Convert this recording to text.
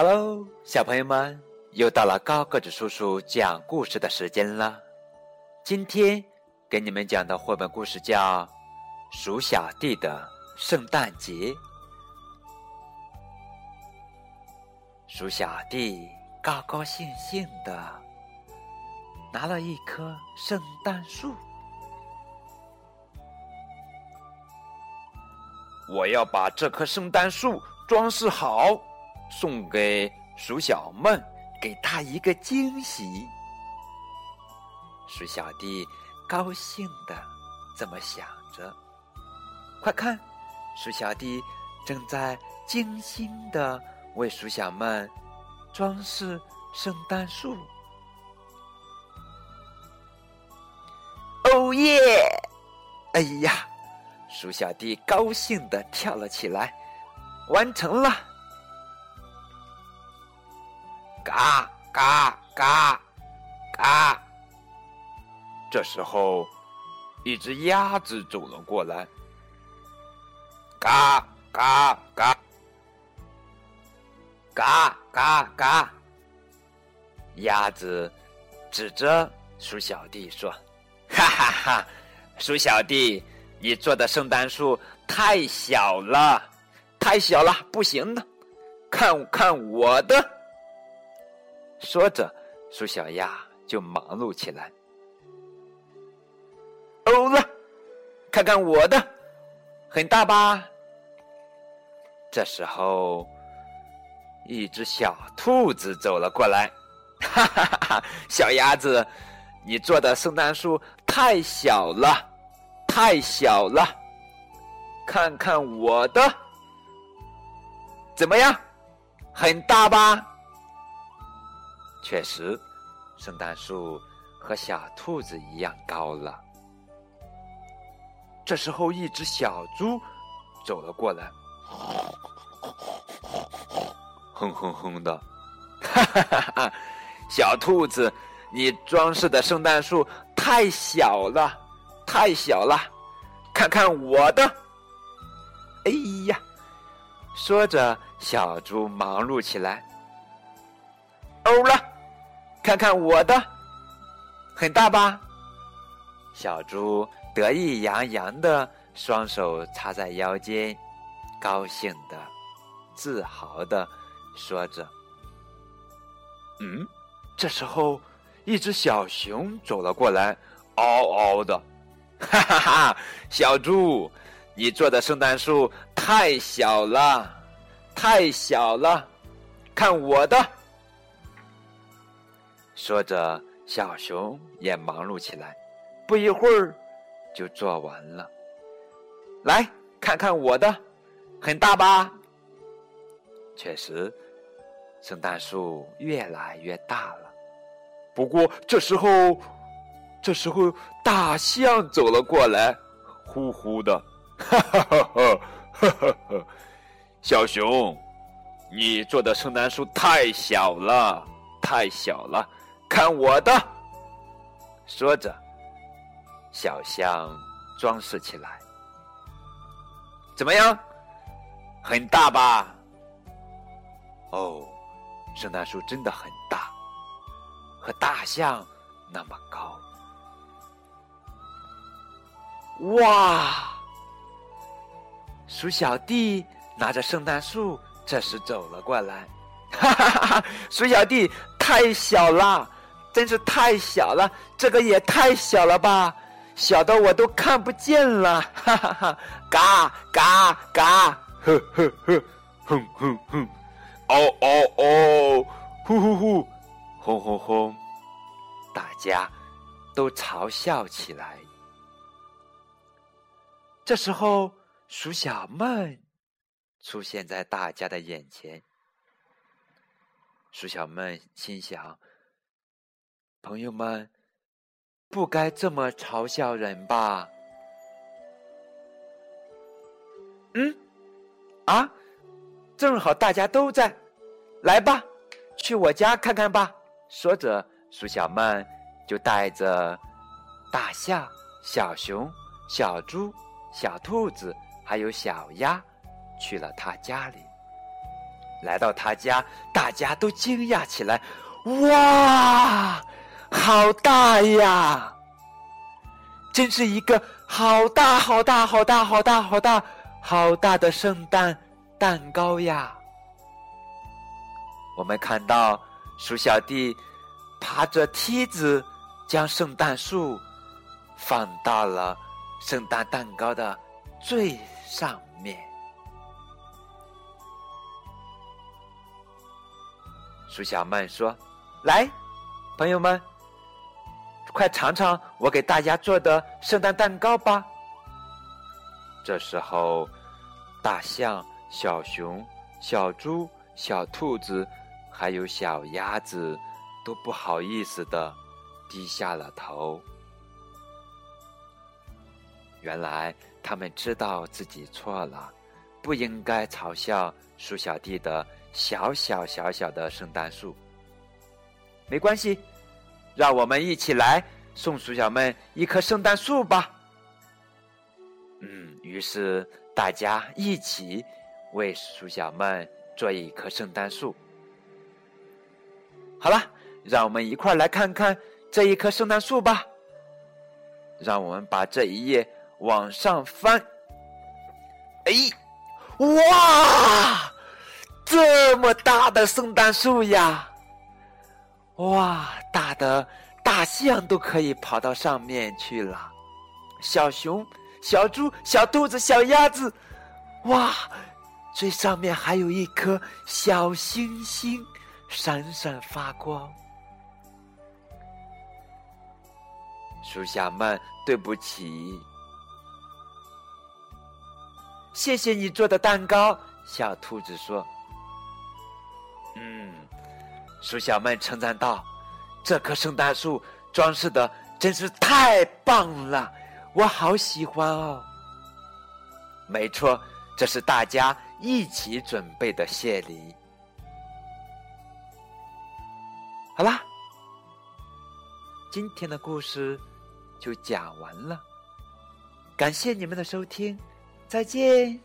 Hello，小朋友们，又到了高个子叔叔讲故事的时间了。今天给你们讲的绘本故事叫《鼠小弟的圣诞节》。鼠小弟高高兴兴的拿了一棵圣诞树，我要把这棵圣诞树装饰好。送给鼠小梦，给他一个惊喜。鼠小弟高兴的这么想着。快看，鼠小弟正在精心的为鼠小梦装饰圣诞树。哦耶！哎呀，鼠小弟高兴的跳了起来，完成了。嘎嘎嘎嘎！这时候，一只鸭子走了过来。嘎嘎嘎嘎嘎嘎！鸭子指着鼠小弟说：“哈哈哈，鼠小弟，你做的圣诞树太小了，太小了，不行的，看看我的。”说着，鼠小鸭就忙碌起来。欧了，看看我的，很大吧？这时候，一只小兔子走了过来。哈哈哈哈！小鸭子，你做的圣诞树太小了，太小了。看看我的，怎么样？很大吧？确实，圣诞树和小兔子一样高了。这时候，一只小猪走了过来，哼哼哼的，哈哈哈哈！小兔子，你装饰的圣诞树太小了，太小了，看看我的！哎呀，说着，小猪忙碌起来。欧了，看看我的，很大吧？小猪得意洋洋的，双手插在腰间，高兴的、自豪的说着：“嗯。”这时候，一只小熊走了过来，嗷嗷的：“哈哈哈！小猪，你做的圣诞树太小了，太小了，看我的！”说着，小熊也忙碌起来，不一会儿就做完了。来看看我的，很大吧？确实，圣诞树越来越大了。不过这时候，这时候大象走了过来，呼呼的，哈哈哈哈哈哈！小熊，你做的圣诞树太小了，太小了。看我的！说着，小象装饰起来，怎么样？很大吧？哦，圣诞树真的很大，和大象那么高。哇！鼠小弟拿着圣诞树，这时走了过来。哈哈哈哈！鼠小弟太小了。真是太小了，这个也太小了吧，小的我都看不见了，哈哈哈！嘎嘎嘎，呵呵呵，哼哼哼，哦哦哦，呼呼呼，轰轰轰，大家都嘲笑起来。这时候，鼠小妹出现在大家的眼前。鼠小妹心想。朋友们，不该这么嘲笑人吧？嗯，啊，正好大家都在，来吧，去我家看看吧。说着，鼠小曼就带着大象、小熊、小猪、小兔子，还有小鸭，去了他家里。来到他家，大家都惊讶起来：“哇，好大呀！真是一个好大、好大、好大、好大、好大、好大的圣诞蛋糕呀！”我们看到鼠小弟爬着梯子，将圣诞树放到了圣诞蛋糕的最上面。鼠小曼说：“来，朋友们，快尝尝我给大家做的圣诞蛋糕吧。”这时候，大象、小熊、小猪、小兔子。还有小鸭子都不好意思的低下了头。原来他们知道自己错了，不应该嘲笑鼠小弟的小小小小的圣诞树。没关系，让我们一起来送鼠小妹一棵圣诞树吧。嗯，于是大家一起为鼠小妹做一棵圣诞树。好了，让我们一块来看看这一棵圣诞树吧。让我们把这一页往上翻。哎，哇，这么大的圣诞树呀！哇，大的大象都可以跑到上面去了。小熊、小猪、小兔子、小鸭子，哇，最上面还有一颗小星星。闪闪发光，属下们，对不起，谢谢你做的蛋糕。小兔子说：“嗯。”鼠小妹称赞道：“这棵圣诞树装饰的真是太棒了，我好喜欢哦。”没错，这是大家一起准备的谢礼。好啦，今天的故事就讲完了。感谢你们的收听，再见。